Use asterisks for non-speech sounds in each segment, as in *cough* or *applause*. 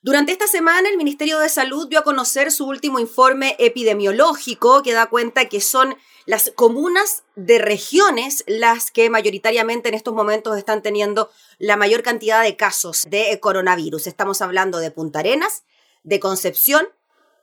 Durante esta semana, el Ministerio de Salud dio a conocer su último informe epidemiológico que da cuenta que son las comunas de regiones las que mayoritariamente en estos momentos están teniendo la mayor cantidad de casos de coronavirus. Estamos hablando de Punta Arenas, de Concepción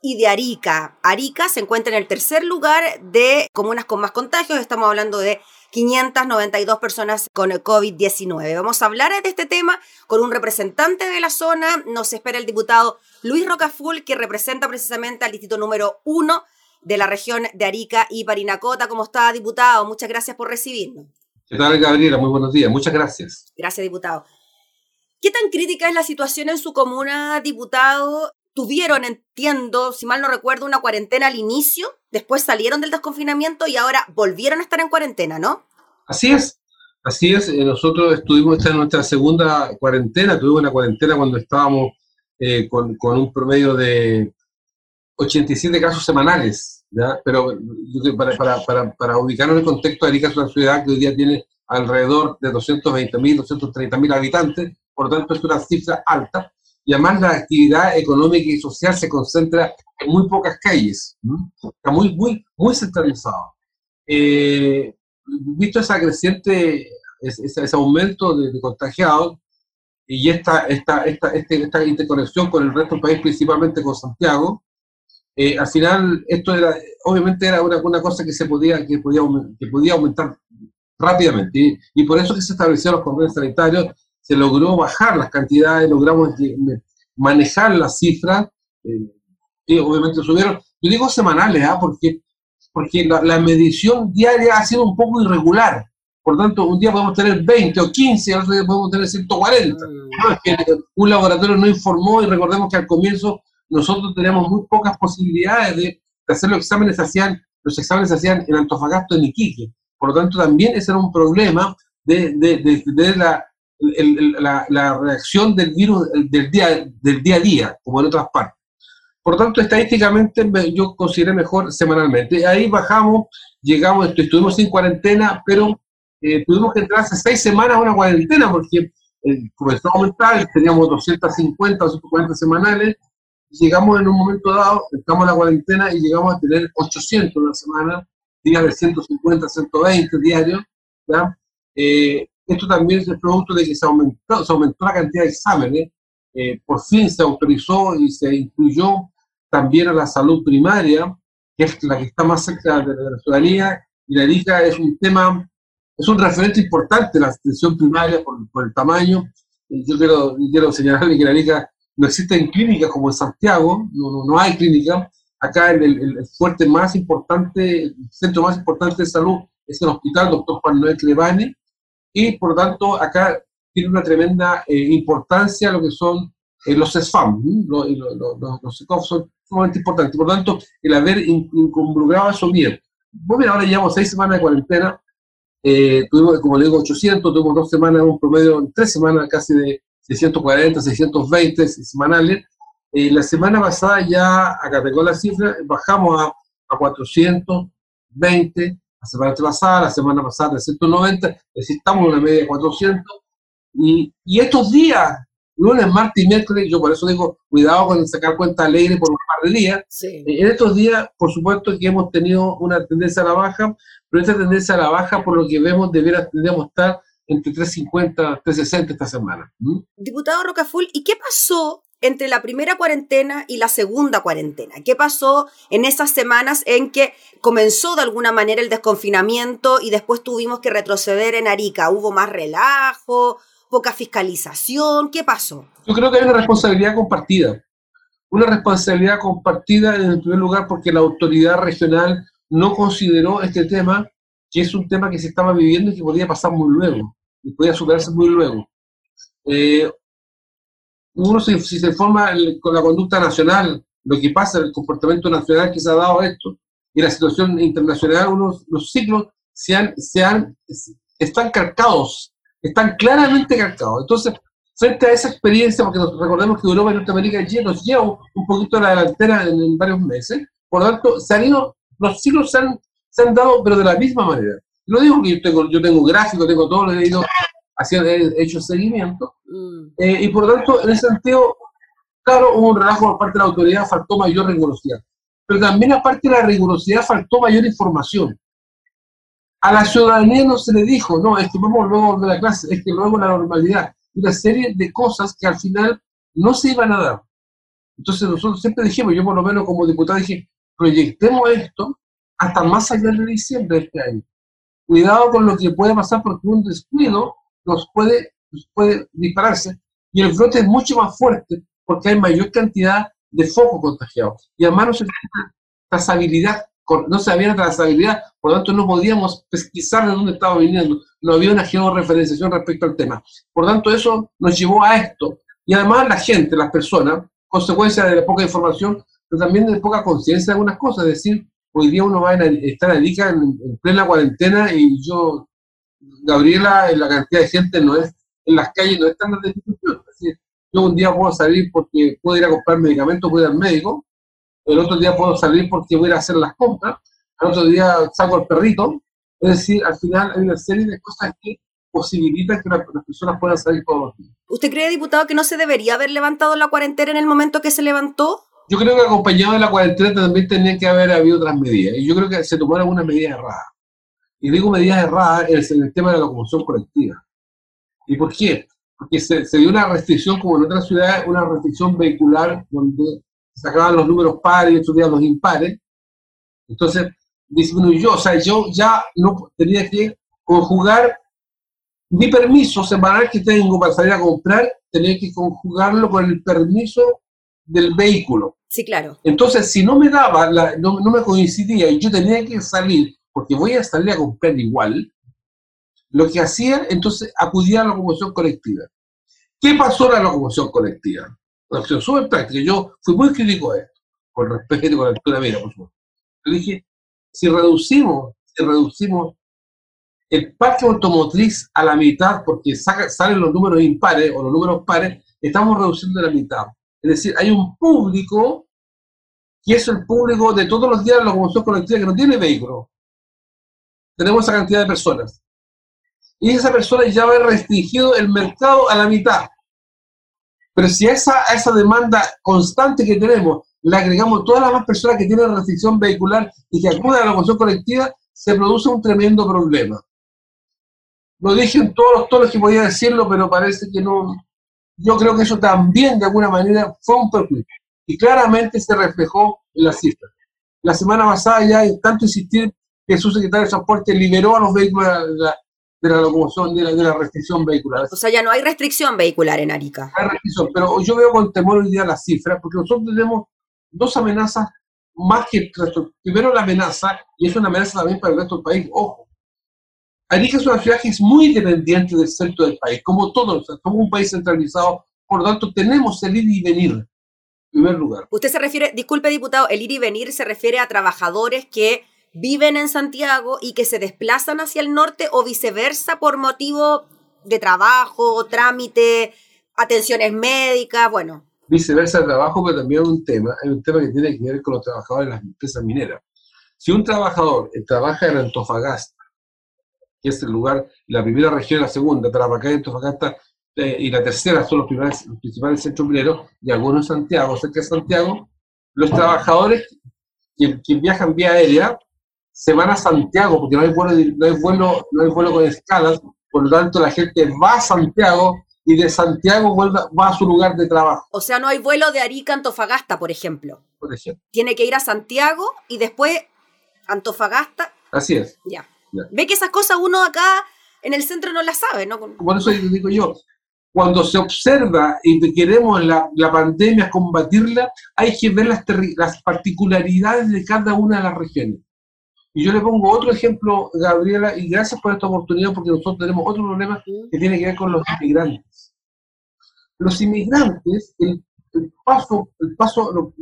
y de Arica. Arica se encuentra en el tercer lugar de comunas con más contagios. Estamos hablando de 592 personas con el COVID-19. Vamos a hablar de este tema con un representante de la zona. Nos espera el diputado Luis Rocaful, que representa precisamente al distrito número uno de la región de Arica y Parinacota. ¿Cómo está, diputado? Muchas gracias por recibirnos. ¿Qué tal, Gabriela? Muy buenos días. Muchas gracias. Gracias, diputado. ¿Qué tan crítica es la situación en su comuna, diputado? Tuvieron, entiendo, si mal no recuerdo, una cuarentena al inicio, después salieron del desconfinamiento y ahora volvieron a estar en cuarentena, ¿no? Así es, así es. Eh, nosotros estuvimos esta en nuestra segunda cuarentena, tuvimos una cuarentena cuando estábamos eh, con, un promedio de 87 casos semanales, ¿ya? pero para, para, para, para ubicarnos en el contexto, Arica es una ciudad que hoy día tiene alrededor de 220.000, 230.000 habitantes, por lo tanto es una cifra alta, y además la actividad económica y social se concentra en muy pocas calles, está muy, muy, muy centralizado. Eh, visto esa creciente, ese, ese aumento de, contagiados y esta, esta, esta, este, esta, interconexión con el resto del país, principalmente con Santiago, eh, al final esto era, obviamente era una, una, cosa que se podía, que podía, que podía aumentar rápidamente y, por eso que se establecieron los cordones sanitarios, se logró bajar las cantidades, logramos manejar las cifras, eh, y obviamente subieron, yo digo semanales, ¿ah? porque porque la, medición diaria ha sido un poco irregular. Por tanto, un día podemos tener 20 o 15, otro día podemos tener 140. Mm. un laboratorio no informó y recordemos que al comienzo nosotros teníamos muy pocas posibilidades de, hacer los exámenes, hacían, los exámenes se hacían en Antofagasta, en Iquique. Por lo tanto, también ese era un problema de, de, de, la, la, la, reacción del virus del día, del día a día, como en otras partes. Por lo tanto, estadísticamente yo consideré mejor semanalmente. Ahí bajamos, llegamos, estuvimos sin cuarentena, pero eh, tuvimos que entrar hace seis semanas a una cuarentena porque eh, comenzó a aumentar, teníamos 250 o 140 semanales, llegamos en un momento dado, estamos en la cuarentena y llegamos a tener 800 una semana, días de 150, 120 diarios. Eh, esto también es el producto de que se aumentó, se aumentó la cantidad de exámenes, eh, por fin se autorizó y se incluyó también a la salud primaria, que es la que está más cerca de, la ciudadanía, y la ERICA es un tema, es un referente importante la atención primaria por, el tamaño. Yo quiero, quiero señalarle que la ERICA no existe en clínicas como en Santiago, no, no, hay clínica. Acá el, el, fuerte más importante, el centro más importante de salud es el hospital Dr. Juan Noel Clevane, y por lo tanto acá tiene una tremenda eh, importancia lo que son eh, los SFAM, los, los, son sumamente importantes. Por lo tanto, el haber involucrado eso bien. Pues mira, ahora llevamos seis semanas de cuarentena, eh, tuvimos, como le digo, 800, tuvimos dos semanas, un promedio, tres semanas casi de 640, 620 semanales. Eh, la semana pasada ya, acá tengo la cifra, bajamos a, a 420, la semana pasada, la semana pasada 390, es decir, estamos en una media de 400. Y, y estos días, lunes, martes y miércoles, yo por eso digo, cuidado con sacar cuenta alegre por un par de días. Eh, en estos días, por supuesto que hemos tenido una tendencia a la baja, pero esta tendencia a la baja, por lo que vemos, debería, tendríamos estar entre 350, 360 esta semana. Diputado Rocaful, ¿y qué pasó entre la primera cuarentena y la segunda cuarentena? ¿Qué pasó en esas semanas en que comenzó de alguna manera el desconfinamiento y después tuvimos que retroceder en Arica? ¿Hubo más relajo? poca fiscalización? ¿Qué pasó? Yo creo que hay una responsabilidad compartida. Una responsabilidad compartida en el primer lugar porque la autoridad regional no consideró este tema, que es un tema que se estaba viviendo y que podía pasar muy luego, y podía superarse muy luego. Eh, uno, si, se forma con la conducta nacional, lo que pasa, el comportamiento nacional que se ha dado esto, y la situación internacional, unos, los ciclos se han, se han, están cargados están claramente calcados. Entonces, frente a esa experiencia, porque nos, recordemos que Europa y Norteamérica ya nos lleva un poquito a la delantera en, varios meses, por lo tanto, se han ido, los ciclos se han, se han dado, pero de la misma manera. No digo que yo tengo, yo tengo gráfico, tengo todo, he ido haciendo, he hecho seguimiento, mm. eh, y por lo tanto, en ese sentido, Claro, hubo un relajo por parte de la autoridad, faltó mayor rigurosidad. Pero también aparte de la rigurosidad faltó mayor información. A la ciudadanía no se le dijo, no, es que vamos luego a volver a clase, es que luego la normalidad. Una serie de cosas que al final no se iban a dar. Entonces nosotros siempre dijimos, yo por lo menos como diputado dije, proyectemos esto hasta más allá de diciembre de este año. Cuidado con lo que puede pasar porque un descuido nos puede, puede dispararse y el brote es mucho más fuerte porque hay mayor cantidad de focos contagiados. Y además no se había trazabilidad, no se había trazabilidad, por lo tanto no podíamos pesquisar de dónde estaba viniendo, no había una georreferenciación respecto al tema. Por lo tanto, eso nos llevó a esto. Y además la gente, las personas, consecuencia de la poca información, pero también de poca conciencia de algunas cosas. Es decir, hoy día uno va a estar en, en plena cuarentena y yo, Gabriela, la cantidad de gente no es, en las calles no es tan de discusión. Es decir, yo un día puedo salir porque puedo ir a comprar medicamentos, voy al médico, el otro día puedo salir porque voy a ir a hacer las compras, el otro día saco al perrito. Es decir, al final hay una serie de cosas que posibilitan que las personas puedan salir todos los días. ¿Usted cree, diputado, que no se debería haber levantado la cuarentena en el momento que se levantó? Yo creo que acompañado de la cuarentena también tenía que haber habido otras medidas. Y yo creo que se tomaron algunas medidas erradas. Y digo medidas erradas en el tema de la locomoción colectiva. ¿Y por qué? Porque se, dio una restricción, como en otras ciudades, una restricción vehicular donde sacaban los números pares y otros días los impares. Entonces disminuyó, o sea, yo ya no tenía que conjugar mi permiso semanal que tengo para salir a comprar, tenía que conjugarlo con el permiso del vehículo. Sí, claro. Entonces, si no me daba, no, me coincidía y yo tenía que salir, porque voy a salir a comprar igual, lo que hacía, entonces acudía a la locomoción colectiva. ¿Qué pasó en la locomoción colectiva? Una opción súper práctica. Yo fui muy crítico a esto, con respecto a la altura mira, por supuesto. Yo dije, si reducimos, si reducimos el parque automotriz a la mitad, porque salen los números impares o los números pares, estamos reduciendo la mitad. Es decir, hay un público que es el público de todos los días de la locomoción colectiva que no tiene vehículo. Tenemos esa cantidad de personas. Y esa persona ya va restringido el mercado a la mitad. Pero si a esa, a esa demanda constante que tenemos le agregamos todas las más personas que tienen restricción vehicular y que acuden a la locomoción colectiva, se produce un tremendo problema. Lo dije en todos los tonos que podía decirlo, pero parece que no. Yo creo que eso también, de alguna manera, fue un perjuicio. Y claramente se reflejó en las cifras. La semana pasada, ya, tanto insistir que su secretario de Transporte liberó a los vehículos de la, locomoción, de la, restricción vehicular. O sea, ya no hay restricción vehicular en Arica. Hay restricción, pero yo veo con temor hoy día las cifras, porque nosotros tenemos dos amenazas más que el resto. Primero, la amenaza, y es una amenaza también para el resto del país, ojo Arica es una ciudad que es muy dependiente del centro del país, como todos, somos un país centralizado, por lo tanto tenemos el ir y venir, en primer lugar. Usted se refiere, disculpe diputado, el ir y venir se refiere a trabajadores que viven en Santiago y que se desplazan hacia el norte o viceversa por motivo de trabajo, trámite, atenciones médicas, bueno. Viceversa trabajo, pero también un tema, hay un tema que tiene que ver con los trabajadores de las empresas mineras. Si un trabajador trabaja en Antofagasta que es el lugar, la primera región la segunda, Tarapacá y Antofagasta, eh, y la tercera son los, principales centros mineros, y algunos en Santiago, cerca de Santiago, los trabajadores que, viajan vía aérea se van a Santiago, porque no hay vuelo, no hay vuelo, no hay vuelo con escalas, por lo tanto la gente va a Santiago y de Santiago vuelve, va a su lugar de trabajo. O sea, no hay vuelo de Arica a Antofagasta, por ejemplo. Por ejemplo. Tiene que ir a Santiago y después Antofagasta. Así es. Ya. Ve que esas cosas uno acá en el centro no las sabe, ¿no? Por eso digo yo, cuando se observa y queremos la, la pandemia combatirla, hay que ver las, las particularidades de cada una de las regiones. Y yo le pongo otro ejemplo, Gabriela, y gracias por esta oportunidad, porque nosotros tenemos otro problema que tiene que ver con los inmigrantes. Los inmigrantes, el, paso, el paso,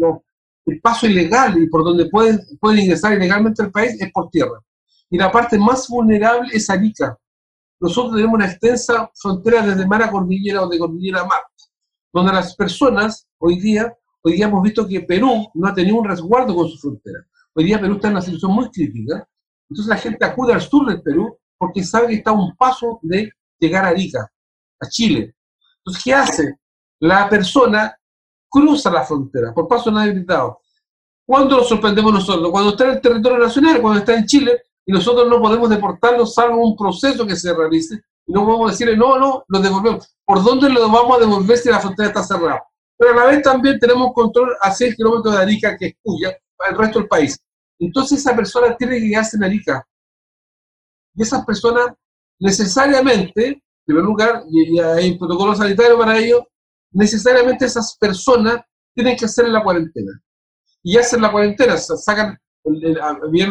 el paso ilegal y por donde pueden, pueden ingresar ilegalmente al país es por tierra y la parte más vulnerable es Arica. Nosotros tenemos una extensa frontera desde mar a cordillera o de cordillera a mar, donde las personas hoy día, hoy día hemos visto que Perú no ha tenido un resguardo con su frontera. Hoy día Perú está en una situación muy crítica. Entonces la gente acude al sur del Perú porque sabe que está a un paso de llegar a Arica, a Chile. Entonces, ¿qué hace? La persona cruza la frontera por paso no habilitado. ¿Cuándo lo sorprendemos nosotros? Cuando está en el territorio nacional, cuando está en Chile, y nosotros no podemos deportarlo salvo un proceso que se realice, y no podemos decirle, no, no, lo devolvemos. ¿Por dónde lo vamos a devolver si la frontera está cerrada? Pero a la vez también tenemos control a 6 kilómetros de Arica, que es cuya, el resto del país. Entonces esa persona tiene que quedarse en Arica. Y esas personas necesariamente, en primer lugar, y, hay un protocolo sanitario para ello, necesariamente esas personas tienen que hacer la cuarentena. Y hacen la cuarentena, sacan, el,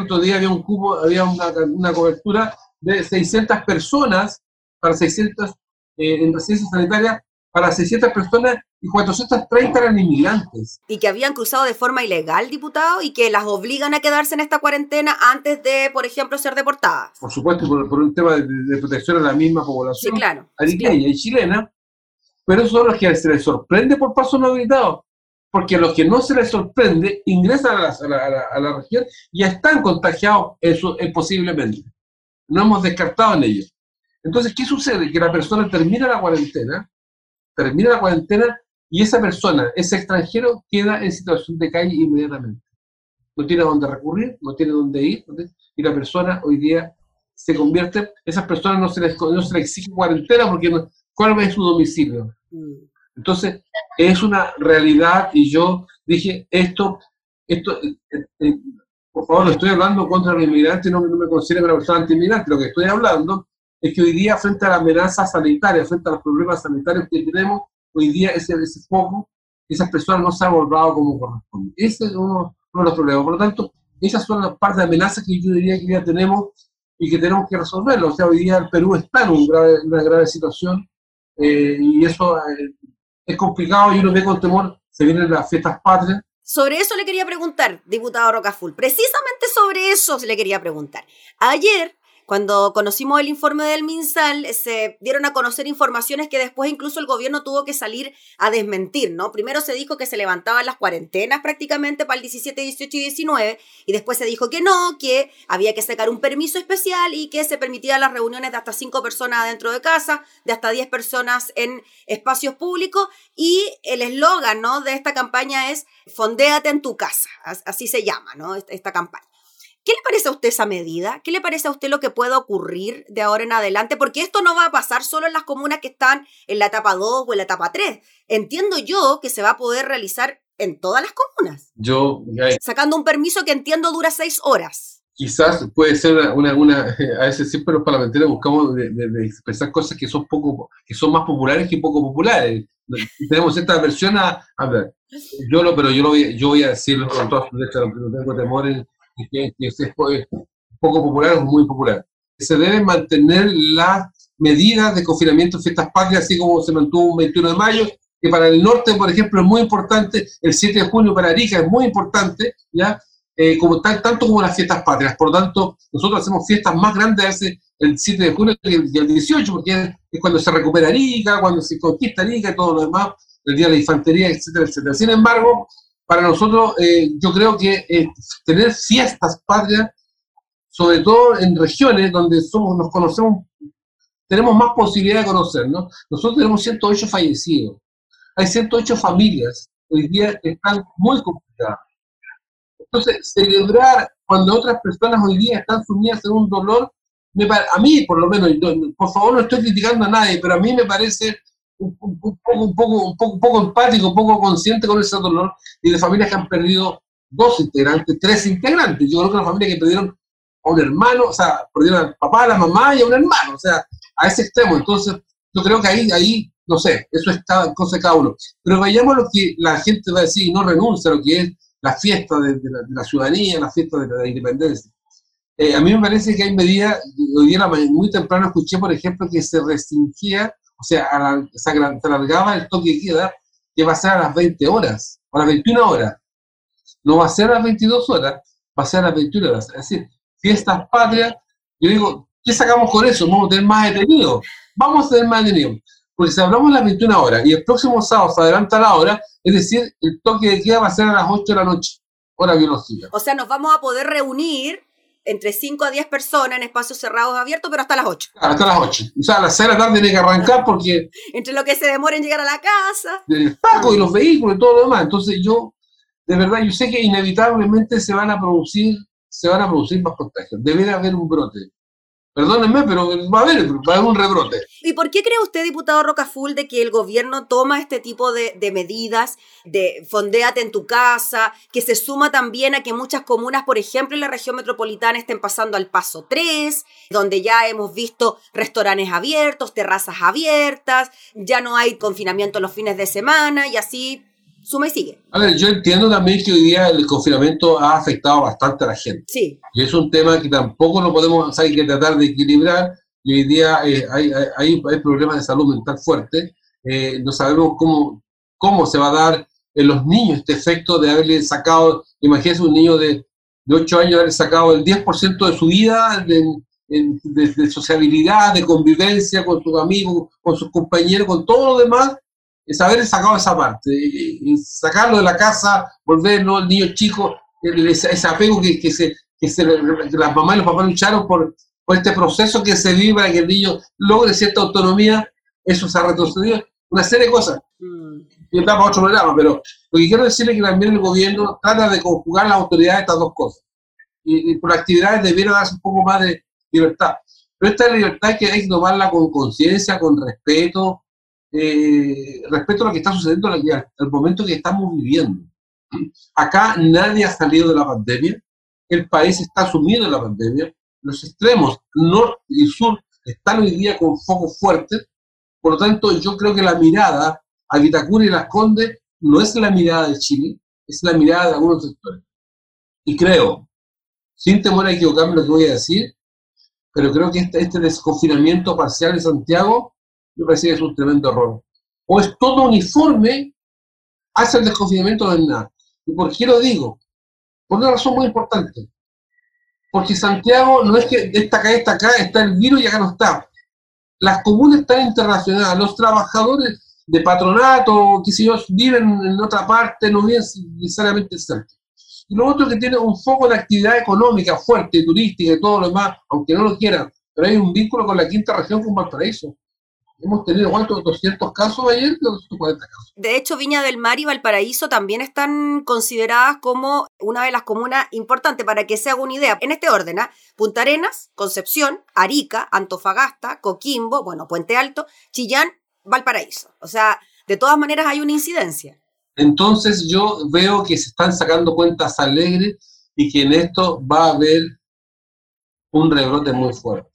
otro día había un cubo, había una, una cobertura de 600 personas para 600 eh, en residencia sanitaria para 600 personas y 430 eran inmigrantes. Y que habían cruzado de forma ilegal, diputado, y que las obligan a quedarse en esta cuarentena antes de, por ejemplo, ser deportadas. Por supuesto, por, un tema de, protección a la misma población sí, claro, y chilena, pero son los que se les sorprende por paso no habilitado, porque a los que no se les sorprende ingresan a la, a la, región y están contagiados eso, es posiblemente. No hemos descartado en ellos. Entonces, ¿qué sucede? Que la persona termina la cuarentena, termina la cuarentena y esa persona, ese extranjero, queda en situación de calle inmediatamente. No tiene a dónde recurrir, no tiene dónde ir, y la persona hoy día se convierte, esas personas no se les, no se les exige cuarentena porque no, ¿cuál es su domicilio? Mm. Entonces, es una realidad y yo dije, esto, esto, eh, eh, eh, por favor, no estoy hablando contra los inmigrantes, no, no me considero una persona anti-inmigrante, lo que estoy hablando es que hoy día, frente a la amenaza sanitaria, frente a los problemas sanitarios que tenemos, hoy día ese, ese foco, esas personas no se han abordado como corresponde. Ese es uno, de los problemas. Por lo tanto, esas son las partes de amenazas que yo diría que ya tenemos y que tenemos que resolverlo. O sea, hoy día el Perú está en una grave situación eh, y eso eh, es complicado y uno ve con temor, se vienen las fiestas patrias. Sobre eso le quería preguntar, diputado Rocaful. Precisamente sobre eso le quería preguntar. Ayer cuando conocimos el informe del MinSal, se dieron a conocer informaciones que después incluso el gobierno tuvo que salir a desmentir, ¿no? Primero se dijo que se levantaban las cuarentenas prácticamente para el 17, 18 y 19, y después se dijo que no, que había que sacar un permiso especial y que se permitían las reuniones de hasta cinco personas dentro de casa, de hasta 10 personas en espacios públicos, y el eslogan, ¿no? De esta campaña es Fondéate en tu casa, así se llama, ¿no? Esta campaña. ¿Qué le parece a usted esa medida? ¿Qué le parece a usted lo que pueda ocurrir de ahora en adelante? Porque esto no va a pasar solo en las comunas que están en la etapa 2 o en la etapa 3. Entiendo yo que se va a poder realizar en todas las comunas. Yo, sacando un permiso que entiendo dura seis horas. Quizás puede ser una, una *laughs* a veces siempre los parlamentarios buscamos de, expresar cosas que son poco, que son más populares que poco populares. Tenemos esta versión a, a ver, yo lo, pero yo lo voy, yo voy a decirlo con todas sus letras, no tengo temor en, que, es poco popular o muy popular. Se deben mantener las medidas de confinamiento de fiestas patrias, así como se mantuvo un 21 de mayo, que para el norte, por ejemplo, es muy importante, el 7 de junio para Arica es muy importante, ¿ya? Eh, como tal, tanto como las fiestas patrias. Por lo tanto, nosotros hacemos fiestas más grandes el 7 de junio que el, el 18, porque es cuando se recupera Arica, cuando se conquista Arica y todo lo demás, el Día de la Infantería, etcétera, etcétera. Sin embargo, para nosotros, eh, yo creo que eh, tener fiestas patrias, sobre todo en regiones donde somos, nos conocemos, tenemos más posibilidad de conocernos. Nosotros tenemos 108 fallecidos. Hay 108 familias hoy día que están muy complicadas. Entonces, celebrar cuando otras personas hoy día están sumidas en un dolor, me, a mí por lo menos, por favor no estoy criticando a nadie, pero a mí me parece un, poco, un, poco, un, poco, un poco empático, un poco consciente con ese dolor y de familias que han perdido dos integrantes, tres integrantes. Yo creo que una familia que perdieron a un hermano, o sea, perdieron al papá, a la mamá y a un hermano, o sea, a ese extremo. Entonces, yo creo que ahí, ahí no sé, eso es cada cosa cada uno. Pero vayamos a lo que la gente va a decir y no renuncia a lo que es la fiesta de, la, ciudadanía, la fiesta de la, independencia. Eh, a mí me parece que hay medidas, hoy día muy temprano escuché, por ejemplo, que se restringía o sea, se alargaba el toque de queda que va a ser a las 20 horas, a las 21 horas. No va a ser a las 22 horas, va a ser a las 21 horas. Es decir, fiestas patrias, yo digo, ¿qué sacamos con eso? Vamos a tener más detenidos. Vamos a tener más detenidos. Porque si hablamos de las 21 horas y el próximo sábado se adelanta la hora, es decir, el toque de queda va a ser a las 8 de la noche, hora biológica. O sea, nos vamos a poder reunir entre 5 a 10 personas en espacios cerrados abiertos, pero hasta las 8. hasta las 8. O sea, a las 6 de la tarde tiene que arrancar porque... entre lo que se demora en llegar a la casa. El paco y los vehículos y todo lo demás. Entonces yo, de verdad, yo sé que inevitablemente se van a producir, se van a producir más contagios. Debe haber un brote. Perdónenme, pero va a haber, va a haber un rebrote. ¿Y por qué cree usted, diputado Rocaful, de que el gobierno toma este tipo de, medidas, de fondéate en tu casa, que se suma también a que muchas comunas, por ejemplo, en la región metropolitana estén pasando al paso 3, donde ya hemos visto restaurantes abiertos, terrazas abiertas, ya no hay confinamiento los fines de semana y así suma y sigue. A ver, yo entiendo también que hoy día el confinamiento ha afectado bastante a la gente. Sí. Y es un tema que tampoco lo podemos, hay que tratar de equilibrar. Y hoy día eh, hay, hay, hay, problemas de salud mental fuertes. Eh, no sabemos cómo, cómo se va a dar en los niños este efecto de haberle sacado, imagínense un niño de, de 8 años haberle sacado el 10% de su vida de, de, de, sociabilidad, de convivencia con sus amigos, con sus compañeros, con todo lo demás, es haber sacado esa parte, y sacarlo de la casa, volverlo, el niño chico, ese apego que, que, se, que, se, las mamás y los papás lucharon por, por este proceso que se vive para que el niño logre cierta autonomía, eso se ha retrocedido, una serie de cosas. Mm. Y está para otro programa, pero lo que quiero decir es que también el gobierno trata de conjugar las autoridades estas dos cosas. Y, por actividades debiera darse un poco más de libertad. Pero esta libertad que hay que tomarla con conciencia, con respeto, eh, respecto a lo que está sucediendo al, el momento que estamos viviendo. Acá nadie ha salido de la pandemia, el país está sumido en la pandemia, los extremos norte y sur están hoy día con focos fuertes, por lo tanto yo creo que la mirada a Vitacura y Las Condes no es la mirada de Chile, es la mirada de algunos sectores. Y creo, sin temor a equivocarme lo que voy a decir, pero creo que este, este desconfinamiento parcial de Santiago me parece que es un tremendo error. O es todo uniforme hacia el desconfinamiento del nada. ¿Y por qué lo digo? Por una razón muy importante. Porque Santiago no es que esta acá, esta acá, está el virus y acá no está. Las comunas están internacionales, los trabajadores de patronato, que si ellos viven en otra parte, no viven necesariamente cerca. Y lo otro que tiene un foco de actividad económica fuerte, turística y todo lo demás, aunque no lo quieran, pero hay un vínculo con la quinta región con Valparaíso. Hemos tenido, ¿cuántos? 200 casos ayer, 240 casos. De hecho, Viña del Mar y Valparaíso también están consideradas como una de las comunas importantes, para que se haga una idea. En este orden, ¿ah? Punta Arenas, Concepción, Arica, Antofagasta, Coquimbo, bueno, Puente Alto, Chillán, Valparaíso. O sea, de todas maneras hay una incidencia. Entonces yo veo que se están sacando cuentas alegres y que en esto va a haber un rebrote muy fuerte.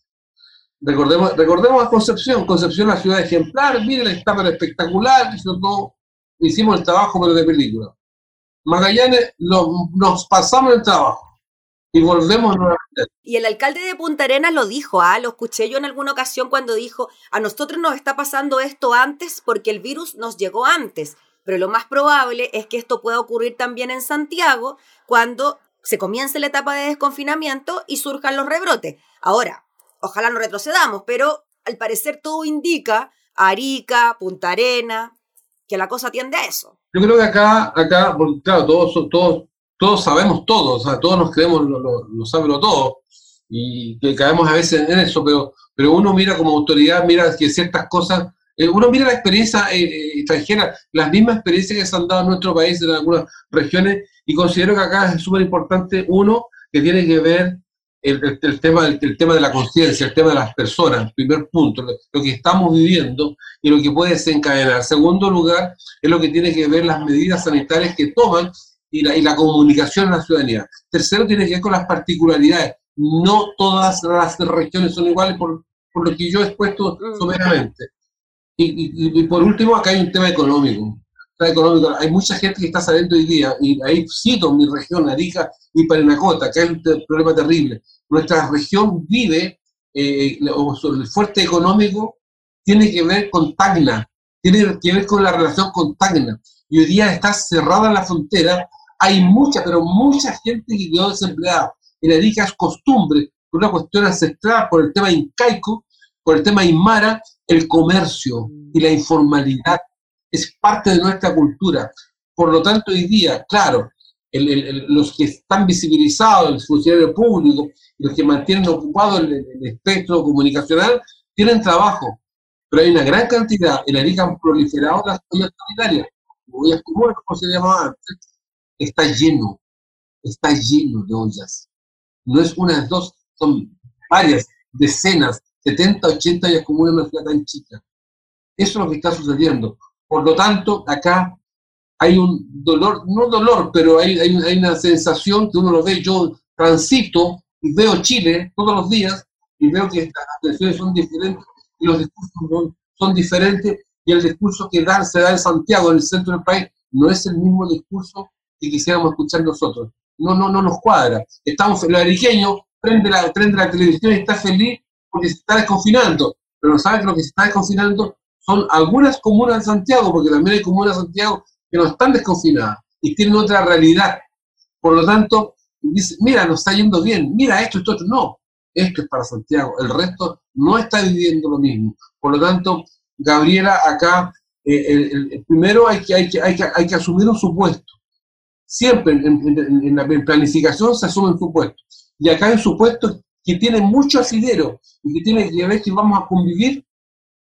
Recordemos, recordemos a Concepción, Concepción la ciudad ejemplar, miren, está pero espectacular, todo, hicimos el trabajo pero de película. Magallanes nos pasamos el trabajo y volvemos nuevamente. Y el alcalde de Punta Arenas lo dijo, ¿ah? lo escuché yo en alguna ocasión cuando dijo, a nosotros nos está pasando esto antes porque el virus nos llegó antes, pero lo más probable es que esto pueda ocurrir también en Santiago cuando se comience la etapa de desconfinamiento y surjan los rebrotes. Ahora, ojalá no retrocedamos, pero al parecer todo indica Arica, Punta Arena, que la cosa tiende a eso. Yo creo que acá, acá, claro, todos, todos, todos sabemos todo, o sea, todos nos creemos lo, lo, lo todo, y que caemos a veces en eso, pero, pero uno mira como autoridad, mira que ciertas cosas, eh, uno mira la experiencia eh, eh, extranjera, las mismas experiencias que se han dado en nuestro país, en algunas regiones, y considero que acá es súper importante, uno, que tiene que ver el, tema, el, tema de la conciencia, el tema de las personas, primer punto, lo, que estamos viviendo y lo que puede desencadenar. Segundo lugar, es lo que tiene que ver las medidas sanitarias que toman y la, y la comunicación a la ciudadanía. Tercero, tiene que ver con las particularidades. No todas las regiones son iguales por, por lo que yo he expuesto mm. someramente. Y, y, por último, acá hay un tema económico. Económico. Hay mucha gente que está saliendo hoy día, y ahí cito mi región, Arica y Parinacota, que es un problema terrible nuestra región vive, eh, el fuerte económico tiene que ver con Tacna, tiene que ver con la relación con Tacna. Y hoy día está cerrada la frontera, hay mucha, pero mucha gente que quedó desempleada. En Arica es costumbre, por una cuestión ancestral, por el tema incaico, por el tema aymara, el comercio y la informalidad es parte de nuestra cultura. Por lo tanto, hoy día, claro, los que están visibilizados, el funcionario público, los que mantienen ocupado el, espectro comunicacional, tienen trabajo. Pero hay una gran cantidad, en Arica han proliferado las ollas sanitarias, ollas comunes, como se llamaba antes, está lleno, está lleno de ollas. No es una, dos, son varias, decenas, 70, 80 ollas comunes en una ciudad tan chica. Eso es lo que está sucediendo. Por lo tanto, acá hay un dolor, no dolor, pero hay, hay, una sensación que uno lo ve, yo transito y veo Chile todos los días y veo que las atenciones son diferentes y los discursos son, diferentes y el discurso que da, se da en Santiago, en el centro del país, no es el mismo discurso que quisiéramos escuchar nosotros. No, no, no nos cuadra. Estamos, el ariqueño prende la, prende la televisión y está feliz porque se está desconfinando, pero no sabe que lo que se está desconfinando son algunas comunas de Santiago, porque también hay comunas de Santiago que no están desconfinadas y tienen otra realidad. Por lo tanto, dice, mira, nos está yendo bien, mira esto, esto, otro. No, esto es para Santiago, el resto no está viviendo lo mismo. Por lo tanto, Gabriela, acá, eh, primero hay que, hay, que, hay, que, hay que asumir un supuesto. Siempre en, la planificación se asume un supuesto. Y acá hay un supuesto que tiene mucho asidero y que tiene que ver que vamos a convivir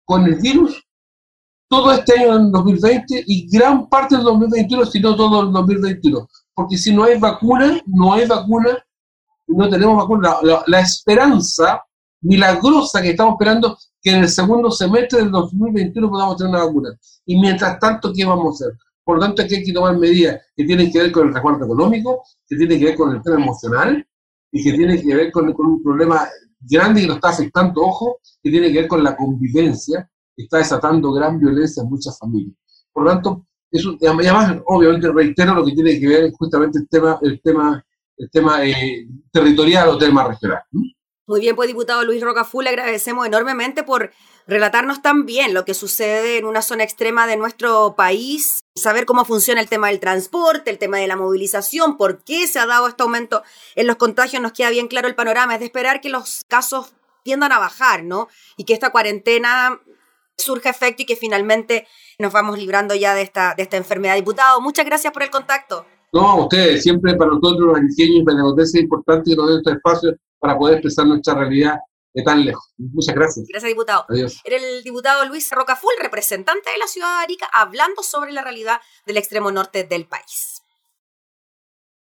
con el virus todo este año en 2020 y gran parte del 2021, si no todo el 2021. Porque si no hay vacuna, no hay vacuna, no tenemos vacuna. La, esperanza milagrosa que estamos esperando que en el segundo semestre del 2021 podamos tener una vacuna. Y mientras tanto, ¿qué vamos a hacer? Por lo tanto, aquí hay que tomar medidas que tienen que ver con el resguardo económico, que tienen que ver con el tema emocional y que tienen que ver con, con un problema grande que nos está afectando, ojo, que tiene que ver con la convivencia, está desatando gran violencia en muchas familias. Por lo tanto, eso, además, obviamente, reitero lo que tiene que ver justamente el tema, el tema, el tema eh, territorial o tema regional. Muy bien, pues diputado Luis Rocafú, le agradecemos enormemente por relatarnos tan bien lo que sucede en una zona extrema de nuestro país, saber cómo funciona el tema del transporte, el tema de la movilización, por qué se ha dado este aumento en los contagios, nos queda bien claro el panorama, es de esperar que los casos tiendan a bajar, ¿no? Y que esta cuarentena surja efecto y que finalmente nos vamos librando ya de esta, de esta enfermedad. Diputado, muchas gracias por el contacto. No, a ustedes, siempre para nosotros los ingenieros y es importante que nos den este espacio para poder expresar nuestra realidad de tan lejos. Muchas gracias. Gracias, diputado. Adiós. Era el diputado Luis Rocaful, representante de la ciudad de Arica, hablando sobre la realidad del extremo norte del país.